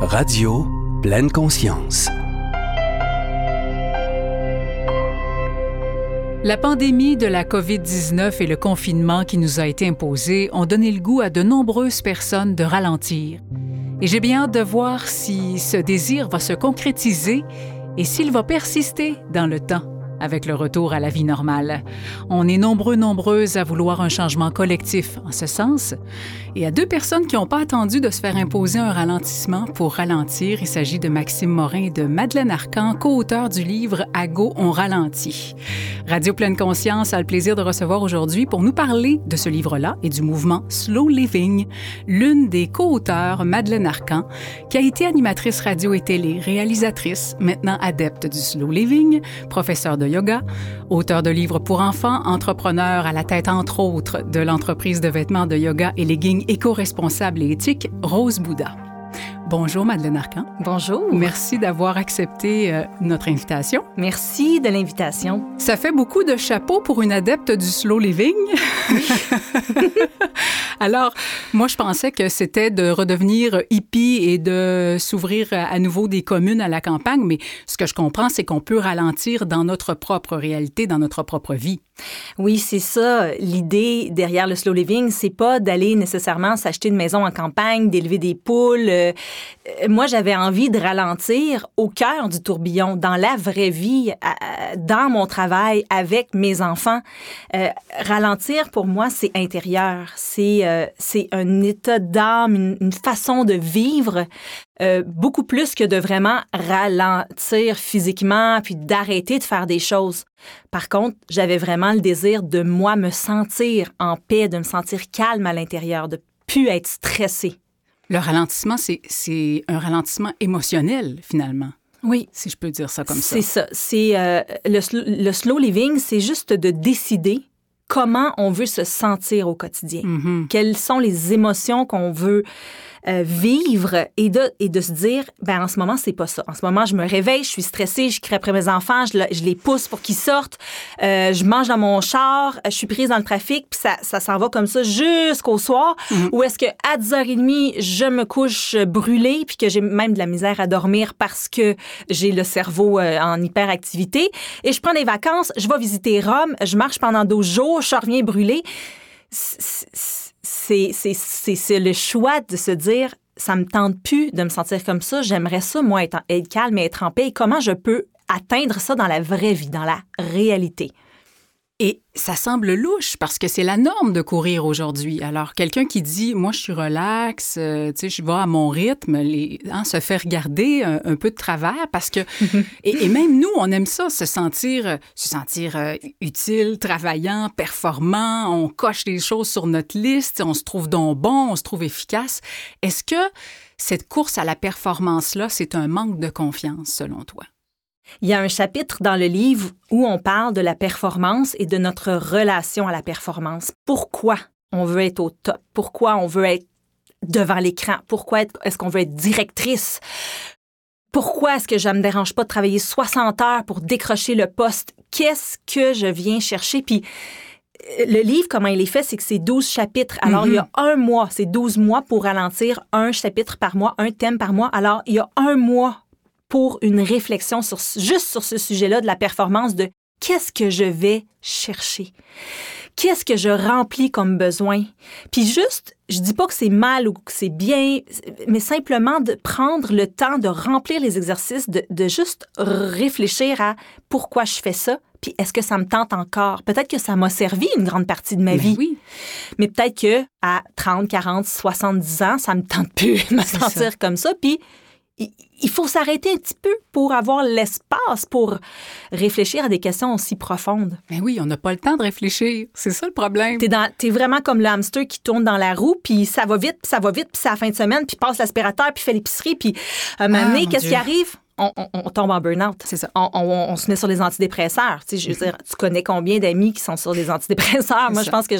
Radio pleine conscience. La pandémie de la COVID-19 et le confinement qui nous a été imposé ont donné le goût à de nombreuses personnes de ralentir. Et j'ai bien hâte de voir si ce désir va se concrétiser et s'il va persister dans le temps avec le retour à la vie normale. On est nombreux, nombreuses à vouloir un changement collectif en ce sens. Et à deux personnes qui n'ont pas attendu de se faire imposer un ralentissement pour ralentir, il s'agit de Maxime Morin et de Madeleine Arcan, co-auteur du livre Ago, on ralentit. Radio Pleine Conscience a le plaisir de recevoir aujourd'hui pour nous parler de ce livre-là et du mouvement Slow Living, l'une des co-auteurs, Madeleine Arcan, qui a été animatrice radio et télé, réalisatrice, maintenant adepte du Slow Living, professeur de yoga, auteur de livres pour enfants, entrepreneur à la tête entre autres de l'entreprise de vêtements de yoga et leggings éco-responsable et éthique Rose Bouddha. Bonjour Madeleine Arcan. Bonjour. Merci d'avoir accepté euh, notre invitation. Merci de l'invitation. Ça fait beaucoup de chapeaux pour une adepte du slow living. Alors, moi, je pensais que c'était de redevenir hippie et de s'ouvrir à nouveau des communes à la campagne, mais ce que je comprends, c'est qu'on peut ralentir dans notre propre réalité, dans notre propre vie. Oui, c'est ça. L'idée derrière le slow living, c'est pas d'aller nécessairement s'acheter une maison en campagne, d'élever des poules. Euh, moi, j'avais envie de ralentir au cœur du tourbillon, dans la vraie vie, dans mon travail, avec mes enfants. Euh, ralentir, pour moi, c'est intérieur. C'est euh, c'est un état d'âme, une, façon de vivre euh, beaucoup plus que de vraiment ralentir physiquement puis d'arrêter de faire des choses. Par contre, j'avais vraiment le désir de moi me sentir en paix, de me sentir calme à l'intérieur, de plus être stressée. Le ralentissement, c'est un ralentissement émotionnel finalement. Oui. Si je peux dire ça comme ça. C'est ça. C'est euh, le, le slow living, c'est juste de décider comment on veut se sentir au quotidien. Mm-hmm. Quelles sont les émotions qu'on veut euh, vivre et de, et de se dire, ben en ce moment, c'est pas ça. En ce moment, je me réveille, je suis stressée, je crie après mes enfants, je, je les pousse pour qu'ils sortent, euh, je mange dans mon char, je suis prise dans le trafic, puis ça, ça s'en va comme ça jusqu'au soir. Mm-hmm. Ou est-ce que à 10h30, je me couche brûlée, puis que j'ai même de la misère à dormir parce que j'ai le cerveau euh, en hyperactivité, et je prends des vacances, je vais visiter Rome, je marche pendant 12 jours, je reviens brûlée. C'est le choix de se dire ça me tente plus de me sentir comme ça. J'aimerais ça, moi, être, calme et être en paix. Comment je peux atteindre ça dans la vraie vie, dans la réalité? Et ça semble louche parce que c'est la norme de courir aujourd'hui. Alors, quelqu'un qui dit, moi, je suis relax, euh, tu sais, je vais à mon rythme, les, hein, se faire regarder un, un, peu de travers parce que, et, et, même nous, on aime ça, se sentir, se sentir euh, utile, travaillant, performant, on coche les choses sur notre liste, on se trouve donc bon, on se trouve efficace. Est-ce que cette course à la performance-là, c'est un manque de confiance selon toi? Il y a un chapitre dans le livre où on parle de la performance et de notre relation à la performance. Pourquoi on veut être au top? Pourquoi on veut être devant l'écran? Pourquoi est-ce qu'on veut être directrice? Pourquoi est-ce que je me dérange pas de travailler 60 heures pour décrocher le poste? Qu'est-ce que je viens chercher? Puis le livre, comment il est fait, c'est que c'est 12 chapitres. Alors, mm -hmm. il y a un mois, c'est 12 mois pour ralentir un chapitre par mois, un thème par mois. Alors, il y a un mois pour une réflexion sur, juste sur ce sujet-là de la performance de qu'est-ce que je vais chercher? Qu'est-ce que je remplis comme besoin? Puis juste, je dis pas que c'est mal ou que c'est bien, mais simplement de prendre le temps de remplir les exercices, de, de juste réfléchir à pourquoi je fais ça, puis est-ce que ça me tente encore? Peut-être que ça m'a servi une grande partie de ma mais vie. Oui. Mais peut-être que à 30, 40, 70 ans, ça me tente plus de me sentir ça. comme ça. Puis il faut s'arrêter un petit peu pour avoir l'espace pour réfléchir à des questions aussi profondes. Mais oui, on n'a pas le temps de réfléchir. C'est ça le problème. T'es, dans, t'es vraiment comme le hamster qui tourne dans la roue, puis ça va vite, puis ça va vite, puis c'est la fin de semaine, puis passe l'aspirateur, puis fait l'épicerie, puis à un moment donné, Ah, qu'est-ce qui arrive? On, on, on, tombe en burn-out. C'est ça. On, on, se met sur les antidépresseurs. Tu, sais, je veux dire, tu connais combien d'amis qui sont sur les antidépresseurs? Moi, ça. je pense que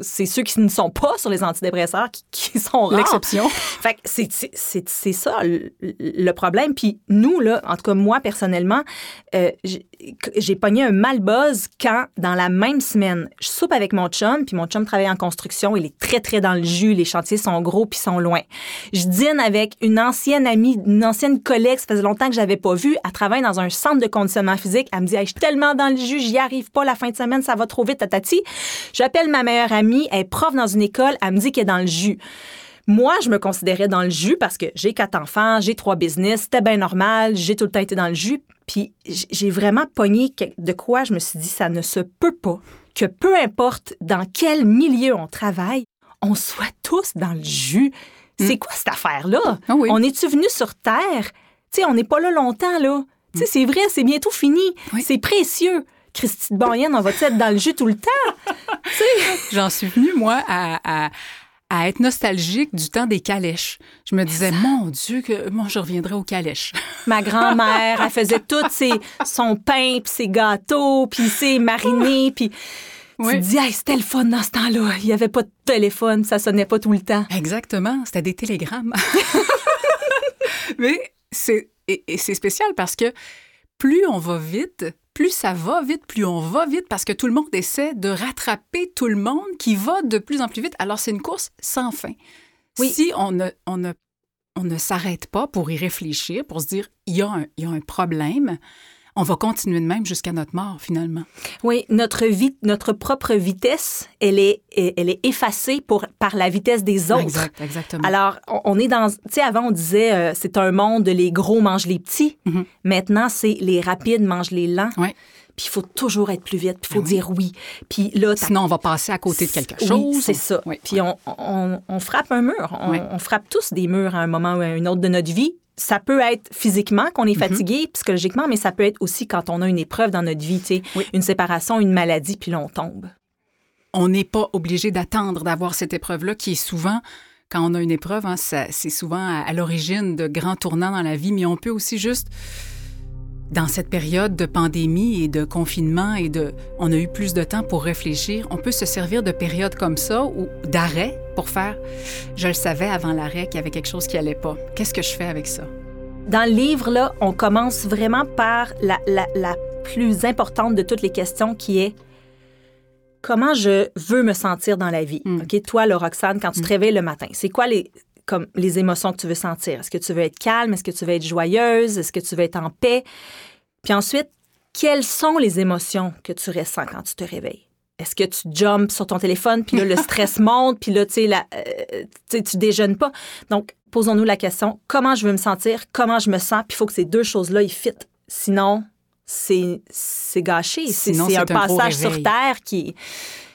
c'est ceux qui ne sont pas sur les antidépresseurs qui, qui sont rares. L'exception. Fait que c'est, c'est, ça le, le problème. Puis nous, là, en tout cas, moi, personnellement, euh, j'ai, pogné un mal buzz quand, dans la même semaine, je soupe avec mon chum, puis mon chum travaille en construction, il est très, très dans le jus, les chantiers sont gros puis sont loin. Je dîne avec une ancienne amie, une ancienne collègue, ça faisait longtemps que j'avais pas vu, elle travaille dans un centre de conditionnement physique, elle me dit, je suis tellement dans le jus, j'y arrive pas la fin de semaine, ça va trop vite, tatati. J'appelle ma meilleure amie, elle est prof dans une école, elle me dit qu'elle est dans le jus. Moi, je me considérais dans le jus parce que j'ai quatre enfants, j'ai trois business, c'était bien normal, j'ai tout le temps été dans le jus. Puis j'ai vraiment pogné de quoi je me suis dit, ça ne se peut pas que peu importe dans quel milieu on travaille, on soit tous dans le jus. C'est quoi cette affaire-là? Ah oui. On est-tu venu sur Terre? Tu sais, on n'est pas là longtemps, là. Tu sais, c'est vrai, c'est bientôt fini. Oui. C'est précieux. Christy de Boyenne, on va être dans le jus tout le temps? J'en suis venue, moi, à, à- à être nostalgique du temps des calèches. Je me disais, mon Dieu, que moi, je reviendrai aux calèches. Ma grand-mère, elle faisait tout ses, son pain, puis ses gâteaux, puis ses marinés, puis Oui. tu te dis, hey, c'était le fun dans ce temps-là. Il n'y avait pas de téléphone, ça sonnait pas tout le temps. Exactement, c'était des télégrammes. Mais c'est et, et c'est spécial parce que plus on va vite, plus ça va vite, plus on va vite parce que tout le monde essaie de rattraper tout le monde qui va de plus en plus vite. Alors c'est une course sans fin. Oui. Si on ne, on ne, on ne s'arrête pas pour y réfléchir, pour se dire il y a un, il y a un problème, on va continuer de même jusqu'à notre mort finalement. Oui, notre vie, notre propre vitesse, elle est, elle est effacée pour, par la vitesse des autres. Exact, exactement. Alors, on- est dans. Tu sais, avant, on disait euh, c'est un monde, les gros mangent les petits. Mhm. Maintenant, c'est les rapides mangent les lents. Ouais. Puis il faut toujours être plus vite, puis il faut oui. dire oui. Puis là, Sinon, on va passer à côté de quelque Oui, chose. c'est ça. Oui, Puis on, on- on frappe un mur. On, Oui. on frappe tous des murs à un moment ou à un autre de notre vie. Ça peut être physiquement qu'on est Mhm. fatigué, psychologiquement, mais ça peut être aussi quand on a une épreuve dans notre vie, Oui. une séparation, une maladie, puis là, on tombe. on n'est pas obligé d'attendre d'avoir cette épreuve-là qui est souvent, quand on a une épreuve, hein, c'est souvent à, à l'origine de grands tournants dans la vie, mais on peut aussi juste, dans cette période de pandémie et de confinement et de, on a eu plus de temps pour réfléchir, on peut se servir de périodes comme ça ou d'arrêt pour faire, je le savais avant l'arrêt qu'il y avait quelque chose qui allait pas. Qu'est-ce que je fais avec ça? Dans le livre, là, on commence vraiment par la, la- la plus importante de toutes les questions qui est comment je veux me sentir dans la vie. Mm. OK, toi, là, Roxane, quand tu te réveilles le matin, c'est quoi les comme les émotions que tu veux sentir Est-ce que tu veux être calme? Est-ce que tu veux être joyeuse? Est-ce que tu veux être en paix? Puis ensuite, quelles sont les émotions que tu ressens quand tu te réveilles? Est-ce que tu jumps sur ton téléphone, puis là, le stress monte, puis là, tu sais, la- euh, tu sais, tu déjeunes pas? Donc, posons-nous la question, comment je veux me sentir, comment je me sens, puis il faut que ces deux choses-là, ils fitent. Sinon, c'est c'est gâché. C'est Sinon, c'est c'est un passage sur. Terre qui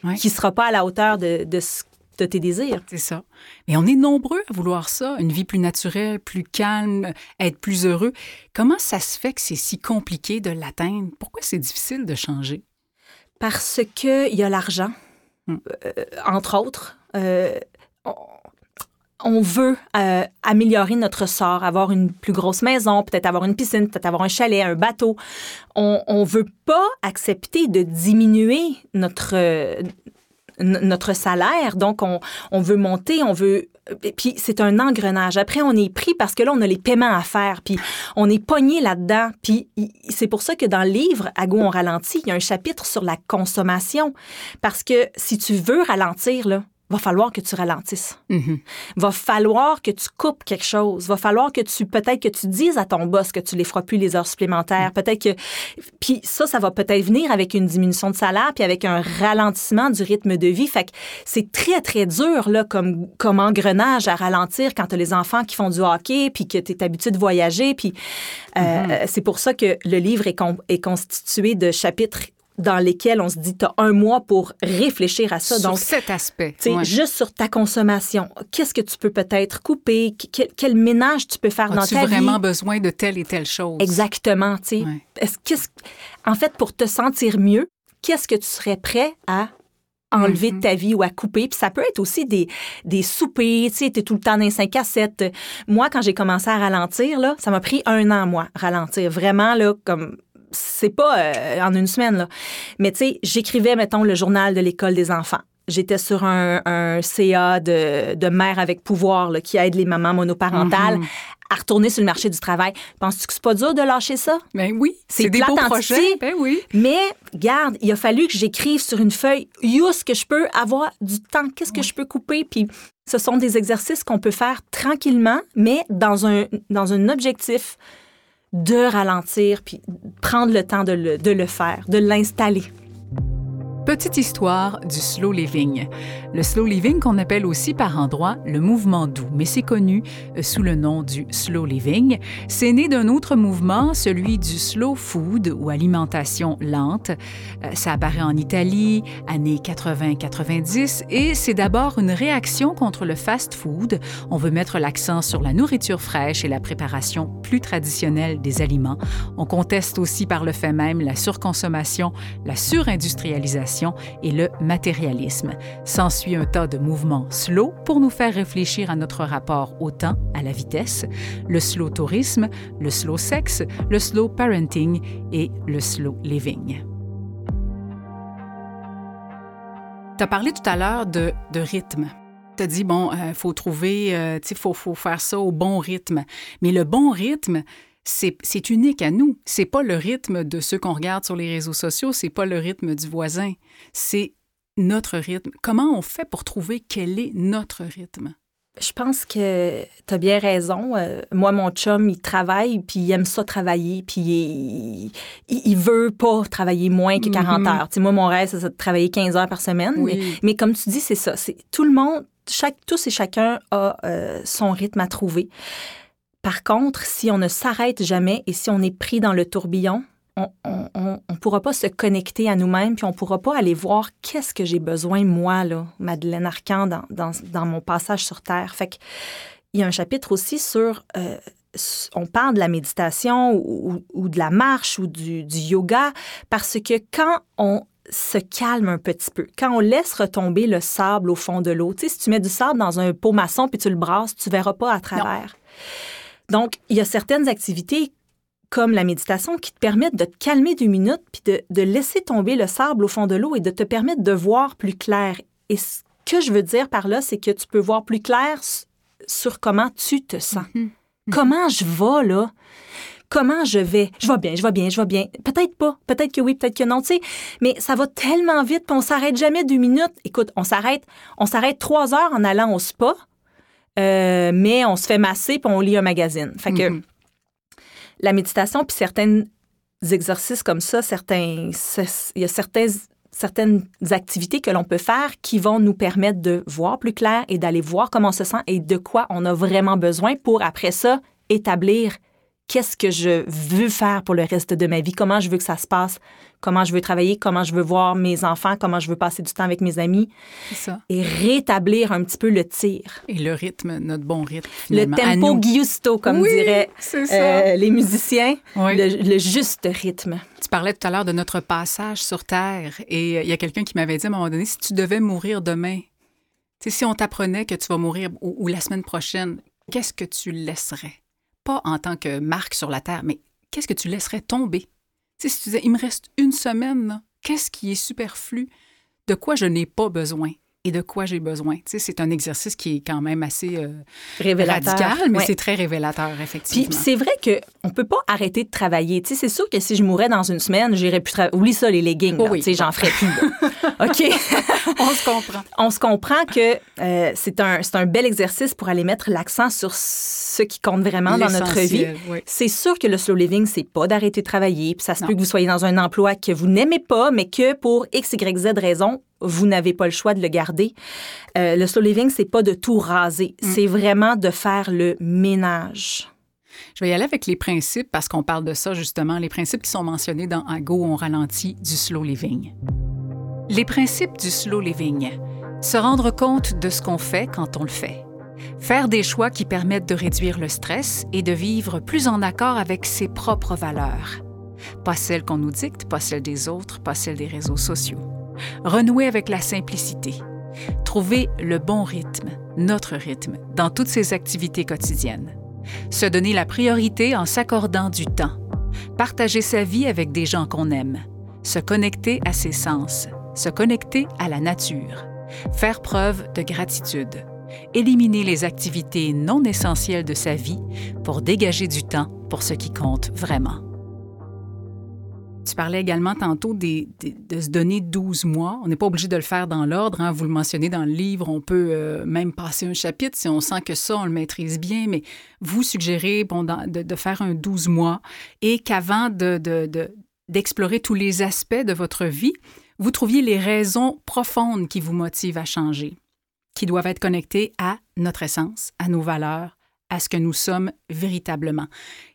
Ouais. qui sera pas à la hauteur de, de, ce- de tes désirs. C'est ça. Mais on est nombreux à vouloir ça, une vie plus naturelle, plus calme, être plus heureux. Comment ça se fait que c'est si compliqué de l'atteindre? Pourquoi c'est difficile de changer? Parce qu'il y a l'argent, Hmm. euh, entre autres. Euh, on, on veut euh, améliorer notre sort, avoir une plus grosse maison, peut-être avoir une piscine, peut-être avoir un chalet, un bateau. On ne veut pas accepter de diminuer notre, euh, notre salaire. Donc, on, on veut monter, on veut... et Puis, c'est un engrenage. Après, on est pris parce que là, on a les paiements à faire. Puis, on est pogné là-dedans. Puis, c'est pour ça que dans le livre, À goût, on ralentit, il y a un chapitre sur la consommation. Parce que si tu veux ralentir, là, va falloir que tu ralentisses. Mhm. Va falloir que tu coupes quelque chose. Va falloir que tu, peut-être que tu dises à ton boss que tu les feras plus les heures supplémentaires. Peut-être que, puis ça, ça va peut-être venir avec une diminution de salaire puis avec un ralentissement du rythme de vie. Fait que c'est très, très dur, là, comme, comme engrenage à ralentir quand tu as les enfants qui font du hockey puis que tu es habitué de voyager. Puis euh, c'est pour ça que le livre est, con- est constitué de chapitres dans lesquels on se dit, tu as un mois pour réfléchir à ça. Sur Donc, cet aspect. ouais. juste sur ta consommation, qu'est-ce que tu peux peut-être couper? Quel, quel ménage tu peux faire dans As-tu ta vraiment vie? besoin de telle et telle chose? Exactement, tu. Ouais. Qu'est-ce- En fait, pour te sentir mieux, qu'est-ce que tu serais prêt à enlever de Mhm. ta vie ou à couper? Puis ça peut être aussi des, des soupers, tu sais, t'es tout le temps dans les 5 à 7. Moi, quand j'ai commencé à ralentir, là, ça m'a pris un an, moi, ralentir. Vraiment, là, comme... C'est pas euh, en une semaine, là. Mais tu sais, j'écrivais, mettons, le journal de l'école des enfants. j'étais sur un, un CA de, de mère avec pouvoir là, qui aide les mamans monoparentales Mhm. à retourner sur le marché du travail. Penses-tu que c'est pas dur de lâcher ça? Ben oui, C'est des beaux projets. Ben oui. Mais, garde, il a fallu que j'écrive sur une feuille où est-ce que je peux avoir du temps, qu'est-ce que je peux couper? Puis ce sont des exercices qu'on peut faire tranquillement, mais dans un, dans un objectif de ralentir, puis prendre le temps de le, de le faire, de l'installer. Petite histoire du slow living. Le slow living qu'on appelle aussi par endroits le mouvement doux, mais c'est connu euh, sous le nom du slow living. C'est né d'un autre mouvement, celui du slow food ou alimentation lente. Euh, Ça apparaît en Italie, années 80-90, et c'est d'abord une réaction contre le fast food. On veut mettre l'accent sur la nourriture fraîche et la préparation plus traditionnelle des aliments. On conteste aussi par le fait même la surconsommation, la surindustrialisation et le matérialisme. S'ensuit un tas de mouvements slow pour nous faire réfléchir à notre rapport au temps, à la vitesse, le slow tourisme, le slow sexe, le slow parenting et le slow living. Tu as parlé tout à l'heure de, de rythme. As dit, bon, il faut trouver, euh, il faut, faut faire ça au bon rythme. Mais le bon rythme, c'est unique à nous. C'est pas le rythme de ceux qu'on regarde sur les réseaux sociaux, c'est pas le rythme du voisin. C'est notre rythme. Comment on fait pour trouver quel est notre rythme? Je pense que tu as bien raison. Euh, moi, mon chum, il travaille, puis il aime ça travailler, puis il, il, il veut pas travailler moins que 40 Mhm. heures. Moi, mon rêve, c'est de travailler 15 heures par semaine. Oui. Mais, mais comme tu dis, c'est ça. Tout le monde, chaque, tous et chacun a euh, son rythme à trouver. Par contre, si on ne s'arrête jamais et si on est pris dans le tourbillon, on on pourra pas se connecter à nous-mêmes, puis on pourra pas aller voir qu'est-ce que j'ai besoin, moi, là, Madeleine Arcan, dans, dans, dans mon passage sur Terre. Fait que, il y a un chapitre aussi sur... euh, on parle de la méditation ou, ou- ou de la marche ou du, du yoga parce que quand on se calme un petit peu, quand on laisse retomber le sable au fond de l'eau, tu sais, si tu mets du sable dans un pot maçon puis tu le brasses, tu verras pas à travers. Donc, il y a certaines activités comme la méditation qui te permettent de te calmer deux minutes puis de, de laisser tomber le sable au fond de l'eau et de te permettre de voir plus clair. Et ce que je veux dire par là, c'est que tu peux voir plus clair sur comment tu te sens. Comment je vais, là? Comment je vais? Je vais bien, je vais bien, je vais bien. Peut-être pas, peut-être que oui, peut-être que non, tu sais. Mais ça va tellement vite, puis on s'arrête jamais deux minutes. Écoute, on s'arrête, on s'arrête trois heures en allant au spa, euh, mais on se fait masser puis on lit un magazine. Fait que Mhm. la méditation puis certains exercices comme ça, certains, il y a certains, certaines activités que l'on peut faire qui vont nous permettre de voir plus clair et d'aller voir comment on se sent et de quoi on a vraiment besoin pour après ça établir qu'est-ce que je veux faire pour le reste de ma vie, comment je veux que ça se passe, comment je veux travailler, comment je veux voir mes enfants, comment je veux passer du temps avec mes amis ça. et rétablir un petit peu le tir. Et le rythme, notre bon rythme, Le finalement, tempo giusto, comme Oui, diraient euh, les musiciens, Oui. le, le juste rythme. Tu parlais tout à l'heure de notre passage sur Terre et euh, il y a quelqu'un qui m'avait dit à un moment donné, si tu devais mourir demain, si on t'apprenait que tu vas mourir ou, ou la semaine prochaine, qu'est-ce que tu laisserais? Pas en tant que marque sur la Terre, mais qu'est-ce que tu laisserais tomber? Si tu disais, il me reste une semaine, qu'est-ce qui est superflu? De quoi je n'ai pas besoin? Et de quoi j'ai besoin? Tu sais, c'est un exercice qui est quand même assez euh, Révélateur. radical, mais Ouais. c'est très révélateur, Puis effectivement. c'est vrai qu'on ne peut pas arrêter de travailler. Tu sais, c'est sûr que si je mourais dans une semaine, j'irais plus travailler. Oublie ça, les leggings. Oh oui. Tu sais, j'en ferais plus. OK? On se comprend. On se comprend que euh, c'est un, c'est un bel exercice pour aller mettre l'accent sur ce qui compte vraiment dans notre vie. Oui. C'est sûr que le slow living, c'est pas d'arrêter de travailler. Puis ça se Non. peut que vous soyez dans un emploi que vous n'aimez pas, mais que pour X, Y, Z raison, vous n'avez pas le choix de le garder. Euh, le slow living, c'est pas de tout raser. Mm. C'est vraiment de faire le ménage. Je vais y aller avec les principes parce qu'on parle de ça justement, les principes qui sont mentionnés dans À Go, on ralentit du slow living. Les principes du slow living. Se rendre compte de ce qu'on fait quand on le fait. Faire des choix qui permettent de réduire le stress et de vivre plus en accord avec ses propres valeurs. Pas celles qu'on nous dicte, pas celles des autres, pas celles des réseaux sociaux. Renouer avec la simplicité. Trouver le bon rythme, notre rythme, dans toutes ses activités quotidiennes. Se donner la priorité en s'accordant du temps, partager sa vie avec des gens qu'on aime, se connecter à ses sens, se connecter à la nature, faire preuve de gratitude, éliminer les activités non essentielles de sa vie pour dégager du temps pour ce qui compte vraiment. Tu parlais également tantôt de se donner 12 mois. On n'est pas obligé de le faire dans l'ordre. Hein. Vous le mentionnez dans le livre. On peut euh, même passer un chapitre si on sent que ça, on le maîtrise bien. Mais vous suggérez bon, de, faire un 12 mois et qu'avant d'explorer tous les aspects de votre vie, vous trouviez les raisons profondes qui vous motivent à changer, qui doivent être connectées à notre essence, à nos valeurs, à ce que nous sommes véritablement.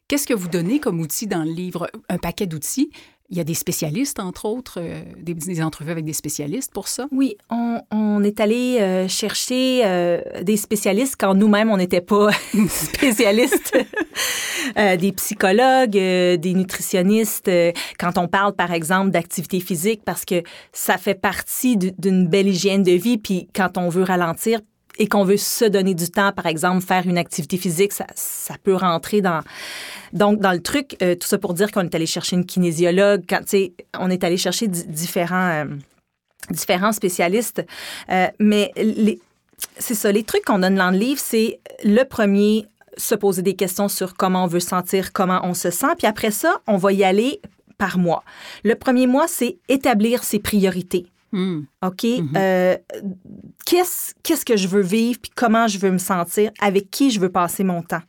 Qu'est-ce que vous donnez comme outil dans le livre? Un paquet d'outils, il y a des spécialistes, entre autres, euh, des, entrevues avec des spécialistes pour ça? Oui, on, est allé euh, chercher euh, des spécialistes quand nous-mêmes, on n'était pas spécialistes. des psychologues, des nutritionnistes, quand on parle, par exemple, d'activité physique, parce que ça fait partie d'une belle hygiène de vie, puis quand on veut ralentir, et qu'on veut se donner du temps, par exemple, faire une activité physique, ça, peut rentrer dans, donc, dans le truc, euh, tout ça pour dire qu'on est allé chercher une kinésiologue, quand, on est allé chercher différents, euh, différents spécialistes. Euh, mais c'est ça, les trucs qu'on donne dans le livre, c'est le premier, se poser des questions sur comment on veut sentir, comment on se sent. Puis après ça, on va y aller par mois. Le premier mois, c'est établir ses priorités. Hmm. OK? Mm-hmm. qu'est-ce, qu'est-ce que je veux vivre, puis comment je veux me sentir, avec qui je veux passer mon temps?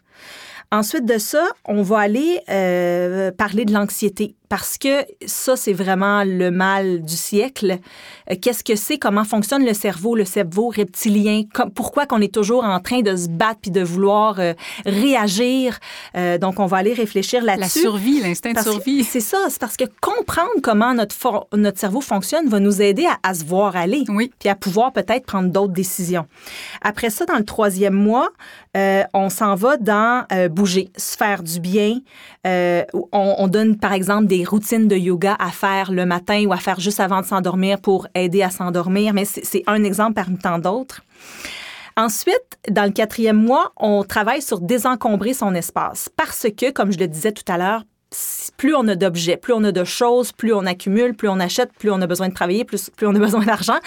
Ensuite de ça, on va aller euh, parler de l'anxiété parce que ça, c'est vraiment le mal du siècle. Euh, qu'est-ce que c'est? Comment fonctionne le cerveau, le cerveau reptilien? pourquoi qu'on est toujours en train de se battre puis de vouloir euh, réagir? Euh, donc, on va aller réfléchir là-dessus. La survie, l'instinct de survie. C'est ça. C'est parce que comprendre comment notre, notre cerveau fonctionne va nous aider à, se voir aller. Oui. Puis à pouvoir peut-être prendre d'autres décisions. Après ça, dans le troisième mois, on s'en va dans bouger, se faire du bien. on, on donne, par exemple, des routines de yoga à faire le matin ou à faire juste avant de s'endormir pour aider à s'endormir, mais c'est un exemple parmi tant d'autres. Ensuite, dans le quatrième mois, on travaille sur désencombrer son espace parce que, comme je le disais tout à l'heure, plus on a d'objets, plus on a de choses, plus on accumule, plus on achète, plus on a besoin de travailler, plus, plus on a besoin d'argent.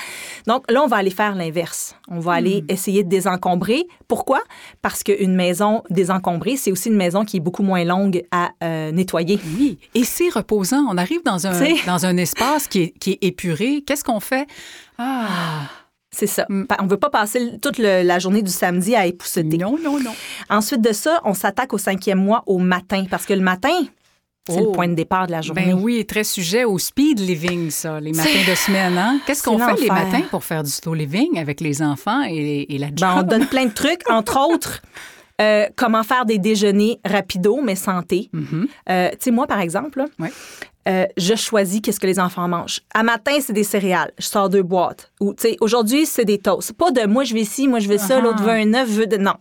Donc là, on va aller faire l'inverse. On va aller hmm. essayer de désencombrer. Pourquoi? Parce qu'une maison désencombrée, c'est aussi une maison qui est beaucoup moins longue à euh, nettoyer. Oui, et c'est reposant. On arrive dans un, dans un espace qui est, qui est épuré. Qu'est-ce qu'on fait? Ah! C'est ça. Hmm. On ne veut pas passer toute la journée du samedi à épousseter. Non, non, non. Ensuite de ça, on s'attaque au cinquième mois au matin parce que le matin, c'est le oh. point de départ de la journée. Ben oui, très sujet au speed living, ça, les matins de semaine. Hein? Qu'est-ce qu'on fait les matins pour faire du slow living avec les enfants et, la job? Ben, on donne plein de trucs, entre autres. Euh, comment faire des déjeuners rapido, mais santé. Mm-hmm. Euh, tu sais, moi, par exemple, euh, je choisis qu'est-ce que les enfants mangent. À matin, c'est des céréales. Je sors deux boîtes. Ou, tu sais, aujourd'hui, c'est des toasts. Pas de moi, je vais ici, moi, je veux ça, l'autre veut un œuf, veut de. Non.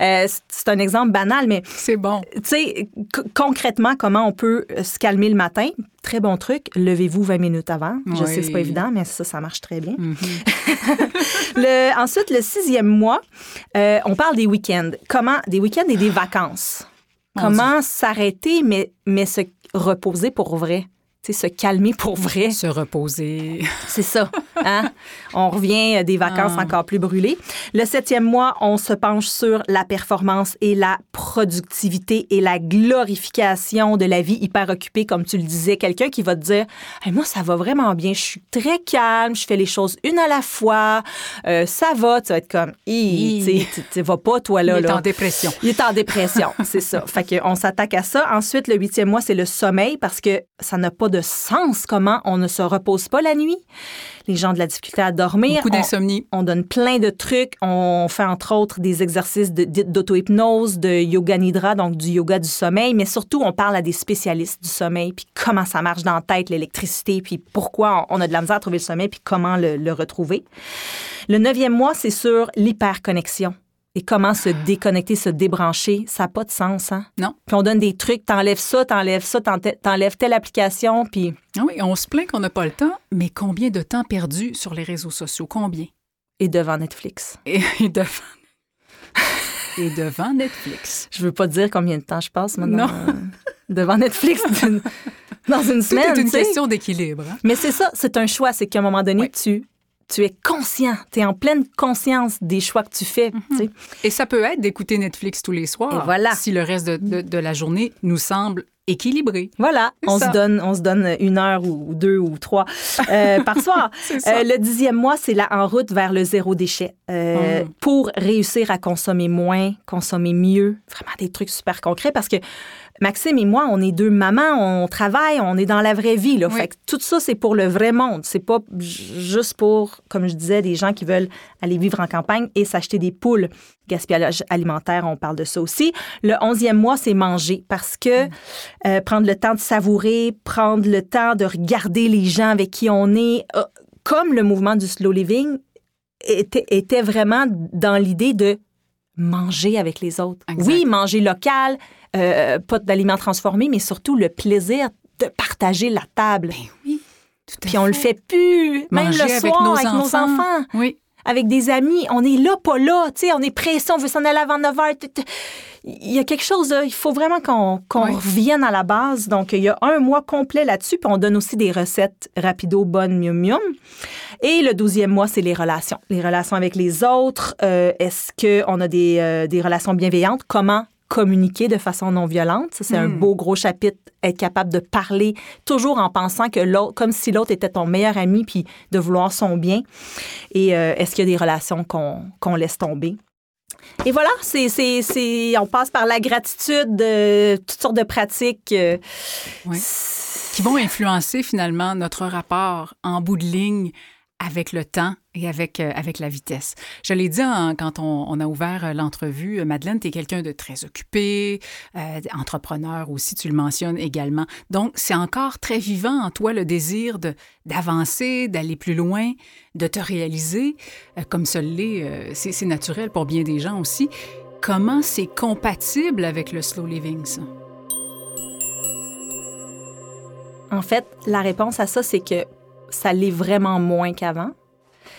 Euh, c'est un exemple banal, mais. C'est bon. Tu sais, concrètement, comment on peut euh, se calmer le matin? Très bon truc. Levez-vous 20 minutes avant. Je sais, c'est pas évident, mais ça, ça marche très bien. Le, ensuite, le sixième mois, on parle des week-ends. Comment? Des week-ends et des vacances. Comment s'arrêter, mais, mais se reposer pour vrai se calmer pour vrai. Se reposer. C'est ça. Hein? on revient des vacances ah. encore plus brûlées. Le septième mois, on se penche sur la performance et la productivité et la glorification de la vie hyper occupée, comme tu le disais. Quelqu'un qui va te dire Moi, ça va vraiment bien. Je suis très calme. Je fais les choses une à la fois. Euh, ça va. Tu vas être comme Tu vas pas, toi, là. Il est en dépression. Il est en dépression. c'est ça. Fait qu'on s'attaque à ça. Ensuite, le huitième mois, c'est le sommeil parce que ça n'a pas de sens comment on ne se repose pas la nuit. Les gens ont de la difficulté à dormir. Beaucoup d'insomnie. On, donne plein de trucs. On fait entre autres des exercices d'auto-hypnose, de, yoga nidra, donc du yoga du sommeil, mais surtout on parle à des spécialistes du sommeil, puis comment ça marche dans la tête, l'électricité, puis pourquoi on a de la misère à trouver le sommeil, puis comment le, le retrouver. Le neuvième mois, c'est sur l'hyperconnexion et comment se déconnecter, se débrancher, ça n'a pas de sens, hein? Non. Puis on donne des trucs, t'enlèves ça, t'enlèves ça, t'enlèves telle application, puis... Ah oui, on se plaint qu'on n'a pas le temps, mais combien de temps perdu sur les réseaux sociaux? Combien? Et devant Netflix. Et, devant... et devant Netflix. Je veux pas dire combien de temps je passe maintenant. Non. Euh, devant Netflix dans une semaine. C'est une question d'équilibre. Hein? Mais c'est ça, c'est un choix. C'est qu'à un moment donné, tu tu es conscient, tu es en pleine conscience des choix que tu fais. sais. Et ça peut être d'écouter Netflix tous les soirs. Et voilà. Si le reste de, de- de la journée nous semble équilibré. Voilà, on ça. se, donne, on se donne une heure ou deux ou trois euh, par soir. Euh, le dixième mois, c'est la en route vers le zéro déchet. Euh, Mm. Pour réussir à consommer moins, consommer mieux, vraiment des trucs super concrets parce que Maxime et moi, on est deux mamans, on travaille, on est dans la vraie vie. Là. Oui. Fait que tout ça, c'est pour le vrai monde. C'est pas juste pour, comme je disais, des gens qui veulent aller vivre en campagne et s'acheter des poules. Gaspillage alimentaire, on parle de ça aussi. Le onzième mois, c'est manger parce que euh, prendre le temps de savourer, prendre le temps de regarder les gens avec qui on est, euh, comme le mouvement du slow living était, était vraiment dans l'idée de manger avec les autres. Exact. Oui, manger local, euh, pas d'aliments transformés, mais surtout le plaisir de partager la table. oui. Tout à Puis on le fait plus, même Manger le avec soir nos avec nos enfants. enfants Oui. Avec des amis, on est là, pas là, tu sais, on est pressé, on veut s'en aller avant 9 heures. t- t- Il y a quelque chose, il faut vraiment qu'on qu'on Oui. revienne à la base. Donc, il y a un mois complet là-dessus, puis on donne aussi des recettes rapido, bonnes, mium, mium. Et le douzième mois, c'est les relations. Les relations avec les autres. Euh, Est-ce qu'on a des, euh, des relations bienveillantes? Comment communiquer de façon non violente? C'est un Mm. beau gros chapitre, être capable de parler toujours en pensant que l'autre, comme si l'autre était ton meilleur ami, puis de vouloir son bien. Et euh, est-ce qu'il y a des relations qu'on qu'on laisse tomber? Et voilà, c'est, c'est, c'est- on passe par la gratitude, de toutes sortes de pratiques. euh, Oui. Qui vont influencer finalement notre rapport en bout de ligne avec le temps et avec, euh, avec la vitesse. Je l'ai dit quand on, a ouvert euh, l'entrevue, euh, Madeleine, tu es quelqu'un de très occupé, entrepreneur aussi, tu le mentionnes également. Donc, c'est encore très vivant en toi le désir d'avancer, d'aller plus loin, de te réaliser, comme ça l'est, c'est naturel pour bien des gens aussi. Comment c'est compatible avec le slow living, ça? En fait, la réponse à ça, c'est que ça l'est vraiment moins qu'avant.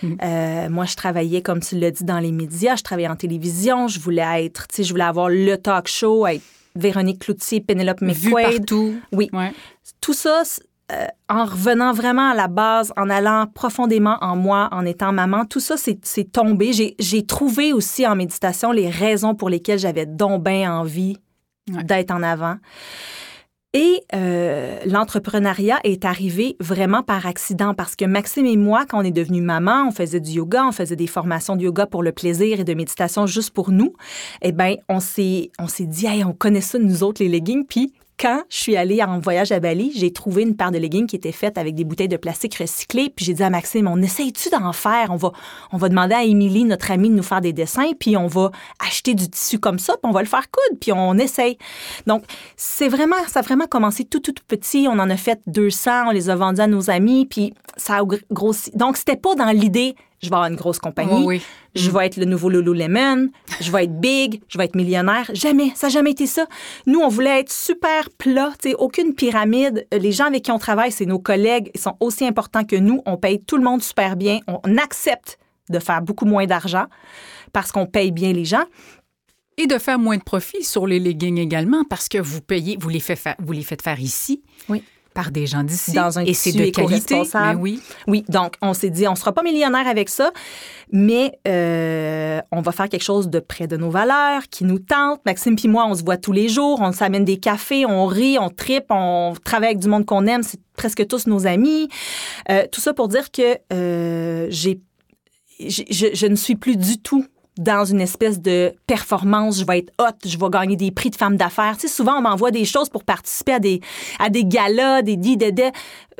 Mhm. Euh, moi, je travaillais, comme tu l'as dit, dans les médias. Je travaillais en télévision. Je voulais être, tu sais, je voulais avoir le talk show, être Véronique Cloutier, Penelope Vu McQuaid. partout. Oui. Ouais. Tout ça, euh, en revenant vraiment à la base, en allant profondément en moi, en étant maman, tout ça, c'est tombé. J'ai- J'ai trouvé aussi en méditation les raisons pour lesquelles j'avais donc bien envie Ouais. d'être en avant. Et euh, l'entrepreneuriat est arrivé vraiment par accident parce que Maxime et moi, quand on est devenus maman, on faisait du yoga, on faisait des formations de yoga pour le plaisir et de méditation juste pour nous. Eh bien, on s'est dit, hey, on connaît ça nous autres les leggings, puis quand je suis allée en voyage à Bali, j'ai trouvé une paire de leggings qui était faite avec des bouteilles de plastique recyclées. Puis j'ai dit à Maxime, on essaye-tu d'en faire? On va, demander à Émilie, notre amie, de nous faire des dessins, puis on va acheter du tissu comme ça, puis on va le faire coudre, puis on essaye. Donc, c'est vraiment, ça a vraiment commencé tout, tout, tout petit. On en a fait 200, on les a vendus à nos amis, puis ça a gr- grossi. Donc, c'était pas dans l'idée, je vais avoir une grosse compagnie, Oui, oui. je vais être le nouveau Lululemon, je vais être big, je vais être millionnaire. Jamais, ça n'a jamais été ça. Nous, on voulait être super plat, aucune pyramide. Les gens avec qui on travaille, c'est nos collègues, ils sont aussi importants que nous. On paye tout le monde super bien. On accepte de faire beaucoup moins d'argent parce qu'on paye bien les gens. Et de faire moins de profit sur les leggings également parce que vous payez, vous les, faites vous les faites faire ici. Oui. Par des gens d'ici. Dans un Et c'est de qualité. Mais oui. Oui, donc on s'est dit, on sera pas millionnaire avec ça, mais euh, on va faire quelque chose de près de nos valeurs, qui nous tente. Maxime puis moi, on se voit tous les jours, on s'amène des cafés, on rit, on tripe, on travaille avec du monde qu'on aime, c'est presque tous nos amis. Euh, tout ça pour dire que euh, j'ai, je ne suis plus du tout dans une espèce de performance, je vais être hot, je vais gagner des prix de femmes d'affaires. Tu sais, souvent, on m'envoie des choses pour participer à des, à des galas, des dits de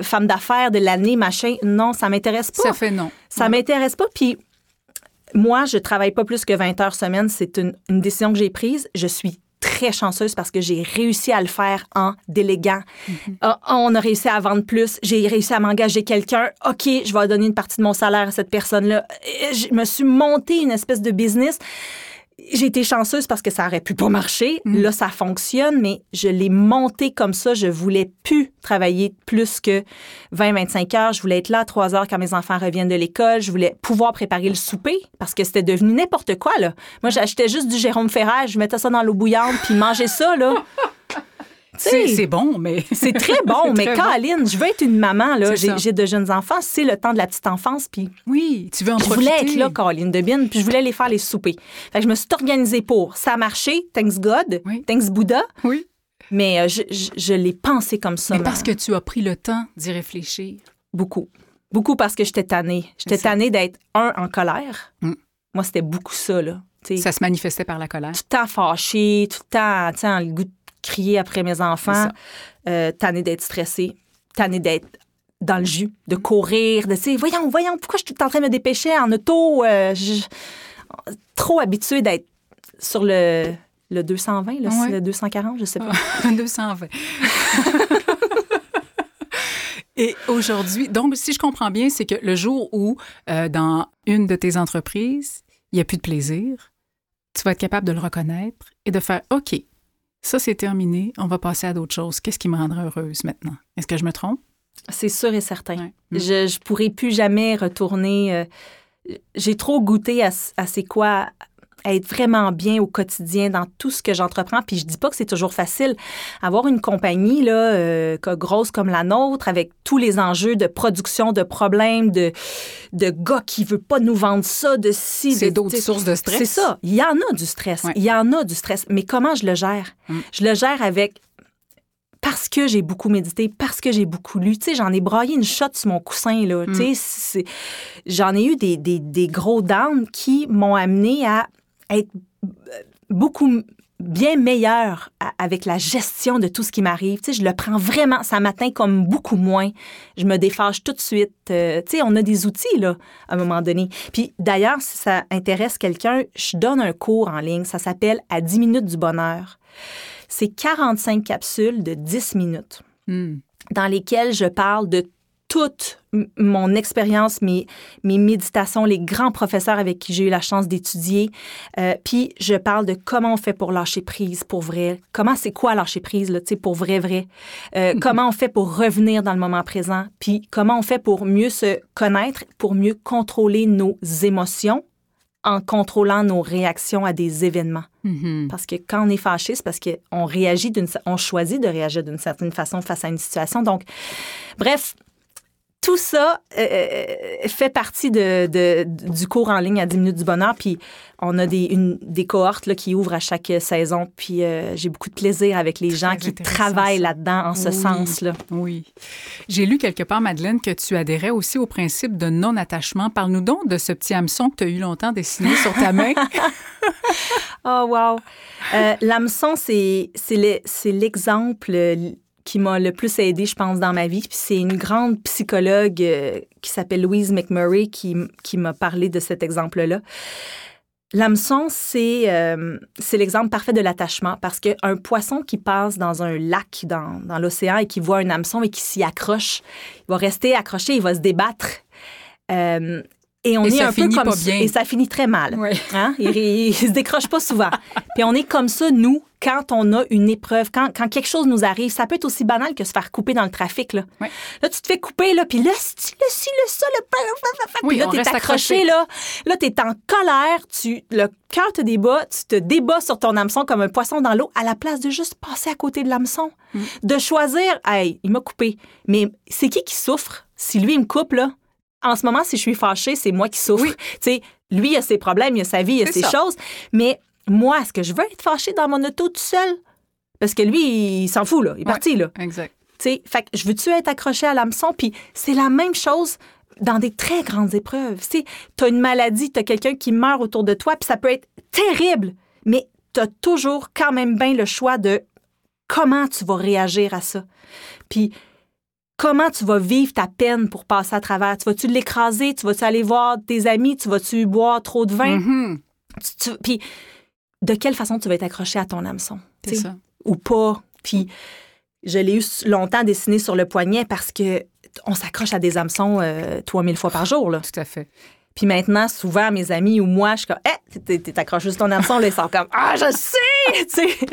femmes d'affaires de l'année, machin. Non, ça m'intéresse pas. Ça fait non. Ça m'intéresse pas. Puis moi, je travaille pas plus que 20 heures semaine. C'est une, une décision que j'ai prise. Je suis très chanceuse parce que j'ai réussi à le faire en déléguant. Ah, on a réussi à vendre plus. J'ai réussi à m'engager quelqu'un. OK, je vais donner une partie de mon salaire à cette personne-là. Je me suis monté une espèce de business. J'ai été chanceuse parce que ça aurait pu pas marcher. Là, ça fonctionne, mais je l'ai monté comme ça. Je voulais plus travailler plus que 20-25 heures. Je voulais être là à 3 heures quand mes enfants reviennent de l'école. Je voulais pouvoir préparer le souper parce que c'était devenu n'importe quoi, là. Moi, j'achetais juste du Jérôme Ferrer, je mettais ça dans l'eau bouillante puis mangeais ça, là. C'est bon, mais. C'est très bon, mais très bon. Caroline, je veux être une maman, là. J'ai de jeunes enfants, c'est le temps de la petite enfance, puis Oui, tu veux en je profiter. voulais être là, Caroline Debine, puis je voulais les faire les soupers. Fait que je me suis organisée pour. Ça a marché, thanks God, Oui. thanks Bouddha, Oui. mais euh, je, je- je l'ai pensé comme ça. Mais ma- parce que tu as pris le temps d'y réfléchir. Beaucoup. Beaucoup parce que j'étais tannée. J'étais tannée d'être, un, en colère. Mm. Moi, c'était beaucoup ça, là. Ça se manifestait par la colère. tout le temps fâchée, tout le temps, tu sais, en le goût de crier après mes enfants, euh, tannée d'être stressée, tannée d'être dans le jus, de courir, de, sais, voyons, voyons, pourquoi je suis tout en train de me dépêcher en auto? euh, je- trop habituée d'être sur le, le 220, le, Ouais. le 240, je sais pas. 220. Et aujourd'hui, donc, si je comprends bien, c'est que le jour où, euh, dans une de tes entreprises, il n'y a plus de plaisir, tu vas être capable de le reconnaître et de faire OK, ça c'est terminé, on va passer à d'autres choses. Qu'est-ce qui me rendrait heureuse maintenant? Est-ce que je me trompe? C'est sûr et certain. Ouais. Je, je pourrais plus jamais retourner. euh, J'ai trop goûté à, à c'est quoi à être vraiment bien au quotidien dans tout ce que j'entreprends. Puis je dis pas que c'est toujours facile. Avoir une compagnie là, euh, grosse comme la nôtre, avec tous les enjeux de production, de problèmes, de, de gars qui veut pas nous vendre ça, de si. C'est d'autres sources de stress. C'est ça. Il y en a du stress. Ouais. Il y en a du stress. Mais comment je le gère? Mm. Je le gère avec parce que j'ai beaucoup médité, parce que j'ai beaucoup lu. Tu sais, j'en ai braillé une shot sur mon coussin, là. Mm. Tu sais, j'en ai eu des, des, des gros downs qui m'ont amené à être beaucoup bien meilleure à- avec la gestion de tout ce qui m'arrive. Tu sais, je le prends vraiment, ça m'atteint comme beaucoup moins. Je me défâche tout de suite. Euh, tu sais, on a des outils, là, à un moment donné. Puis d'ailleurs, si ça intéresse quelqu'un, je donne un cours en ligne. Ça s'appelle À 10 minutes du bonheur. C'est 45 capsules de 10 minutes Hmm. dans lesquelles je parle de toute mon expérience, mes, mes méditations, les grands professeurs avec qui j'ai eu la chance d'étudier. Euh, puis je parle de comment on fait pour lâcher prise pour vrai. Comment c'est quoi lâcher prise, là, pour vrai, vrai? Euh, Comment on fait pour revenir dans le moment présent? Puis comment on fait pour mieux se connaître, pour mieux contrôler nos émotions en contrôlant nos réactions à des événements? Mhm. Parce que quand on est fâché, c'est parce qu'on réagit d'une, on choisit de réagir d'une certaine façon face à une situation. Donc, bref, tout ça euh, fait partie de, de- du cours en ligne à 10 minutes du bonheur. Puis on a des, une- des cohortes là, qui ouvrent à chaque saison. Puis euh, j'ai beaucoup de plaisir avec les gens qui travaillent là-dedans en ce Oui. sens-là. Oui. J'ai lu quelque part, Madeleine, que tu adhérais aussi au principe de non-attachement. Parle-nous donc de ce petit hameçon que tu as eu longtemps dessiné sur ta main. Oh, wow! Euh, L'hameçon, c'est c'est le- c'est l'exemple euh, qui m'a le plus aidé, je pense, dans ma vie. C'est une grande psychologue euh, qui s'appelle Louise McMurray qui, qui m'a parlé de cet exemple-là. L'hameçon, c'est euh, l'exemple parfait de l'attachement parce qu'un poisson qui passe dans un lac, dans, dans l'océan, et qui voit un hameçon et qui s'y accroche, il va rester accroché, il va se débattre. Euh, et on Et est ça un peu comme ça-. Et ça finit très mal. Oui. Hein? Il, il se décroche pas souvent. Puis on est comme ça, nous, quand on a une épreuve, quand, quand quelque chose nous arrive. Ça peut être aussi banal que se faire couper dans le trafic. Là, Ouais. là tu te fais couper, là, puis là, si, le ci, le ça, le... Oui, Puis là, t'es accroché, accroché. là. Là, t'es en colère, tu, le cœur te débat, tu te débats sur ton hameçon comme un poisson dans l'eau, à la place de juste passer à côté de l'hameçon. Mm. De choisir, hey, il m'a coupé. Mais c'est qui qui souffre? Si lui, il me coupe, là, en ce moment, si je suis fâchée, c'est moi qui souffre. Oui. Tu sais, lui, il a ses problèmes, il a sa vie, il a ses ça. choses. Mais moi, est-ce que je veux être fâchée dans mon auto tout seul? Parce que lui, il s'en fout, là. Il est Ouais. parti, là. Exact. Tu sais, fait que je veux-tu être accroché à l'hameçon? Puis c'est la même chose dans des très grandes épreuves. Tu sais, t'as une maladie, t'as quelqu'un qui meurt autour de toi, puis ça peut être terrible, mais t'as toujours quand même bien le choix de comment tu vas réagir à ça. Puis comment tu vas vivre ta peine pour passer à travers? Tu vas-tu l'écraser? Tu vas-tu aller voir tes amis? Tu vas-tu boire trop de vin? Mhm. Tu- tu- puis de quelle façon tu vas être accroché à ton hameçon? C'est ça. ou pas? Puis je l'ai eu longtemps dessiné sur le poignet parce que on s'accroche à des hameçons euh, 3000 fois par jour. Là. Tout à fait. Puis maintenant, souvent, mes amis ou moi, je suis comme, hé, t'es- t'es accroché sur ton hameçon, là, ils sont comme, ah, je sais!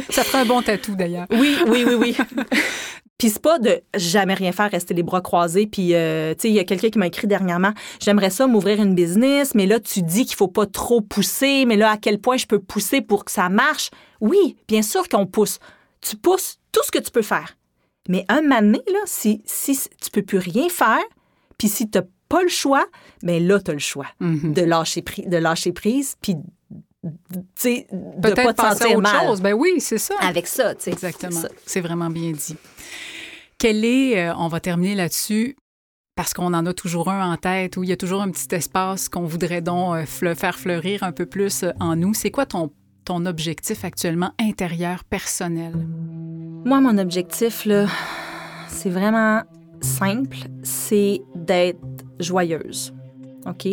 Ça ferait un bon tatou, d'ailleurs. Oui, oui, oui, oui. Puis c'est pas de jamais rien faire, rester les bras croisés. Puis, euh, tu sais, il y a quelqu'un qui m'a écrit dernièrement, j'aimerais ça m'ouvrir une business, mais là, tu dis qu'il faut pas trop pousser, mais là, à quel point je peux pousser pour que ça marche? Oui, bien sûr qu'on pousse. Tu pousses tout ce que tu peux faire. Mais un moment donné, là, si, si tu peux plus rien faire, puis si tu pas le choix, mais là, tu as le choix Mhm. de, lâcher, de lâcher prise, puis Peut-être passer à autre mal chose. Ben oui, c'est ça. avec ça. tu sais. Exactement. C'est vraiment bien dit. Quel est, euh, on va terminer là-dessus, parce qu'on en a toujours un en tête, où il y a toujours un petit espace qu'on voudrait donc euh, faire fleurir un peu plus euh, en nous. C'est quoi ton, ton objectif actuellement intérieur, personnel? Moi, mon objectif, là, c'est vraiment simple. C'est d'être joyeuse. OK?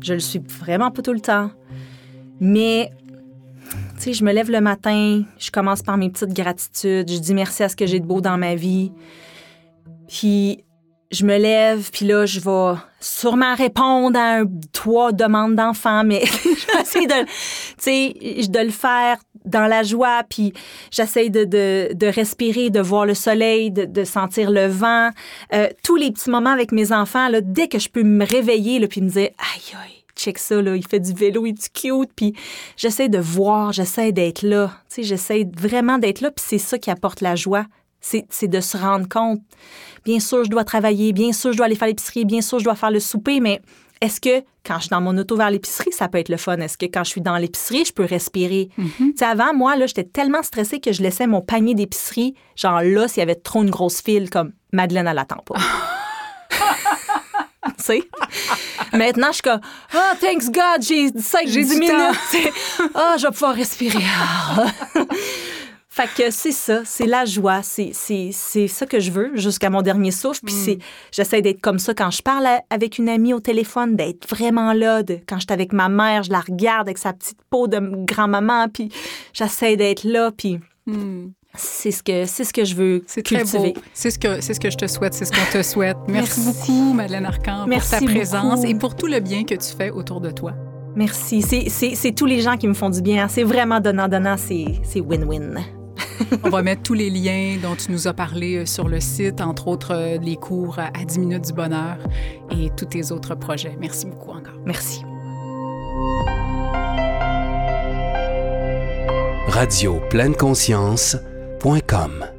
Je le suis vraiment pas tout le temps. Mais, tu sais, je me lève le matin, je commence par mes petites gratitudes, je dis merci à ce que j'ai de beau dans ma vie. Puis, je me lève, puis là, je vais sûrement répondre à un, trois demandes d'enfants, mais je vais essayer de, de le faire dans la joie, puis j'essaie de, de, de respirer, de voir le soleil, de, de sentir le vent. Euh, tous les petits moments avec mes enfants, là, dès que je peux me réveiller, là, puis me dire, aïe, aïe, check ça, là, il fait du vélo, il est cute, puis j'essaie de voir, j'essaie d'être là, tu sais, j'essaie vraiment d'être là, puis c'est ça qui apporte la joie, c'est de se rendre compte. Bien sûr, je dois travailler, bien sûr, je dois aller faire l'épicerie, bien sûr, je dois faire le souper, mais est-ce que quand je suis dans mon auto vers l'épicerie, ça peut être le fun? Est-ce que quand je suis dans l'épicerie, je peux respirer? Tu sais, avant, moi, là, j'étais tellement stressée que je laissais mon panier d'épicerie, genre là, s'il y avait trop une grosse file, comme Madeleine à l'attend pas. tu sais? Maintenant, je suis comme, ah, thanks God, j'ai 5 J'ai 10 du minutes. Ah, je vais pouvoir respirer. Fait que c'est ça, c'est la joie, c'est, c'est, c'est ça que je veux jusqu'à mon dernier souffle. Puis c'est, j'essaie d'être comme ça quand je parle à- avec une amie au téléphone, d'être vraiment là. De, quand je suis avec ma mère, je la regarde avec sa petite peau de grand-maman, puis j'essaie d'être là. Puis c'est ce que c'est ce que je veux C'est cultiver. C'est ce, que, c'est ce que je te souhaite, c'est ce qu'on te souhaite. Merci, Merci. beaucoup, Madeleine Arcan, Merci pour ta présence et pour tout le bien que tu fais autour de toi. Merci. C'est, c'est, c'est tous les gens qui me font du bien. C'est vraiment donnant-donnant. C'est, c'est win-win. On va mettre tous les liens dont tu nous as parlé euh, sur le site, entre autres euh, les cours à 10 minutes du bonheur et tous tes autres projets. Merci beaucoup encore. Merci. Radio pleine conscience.com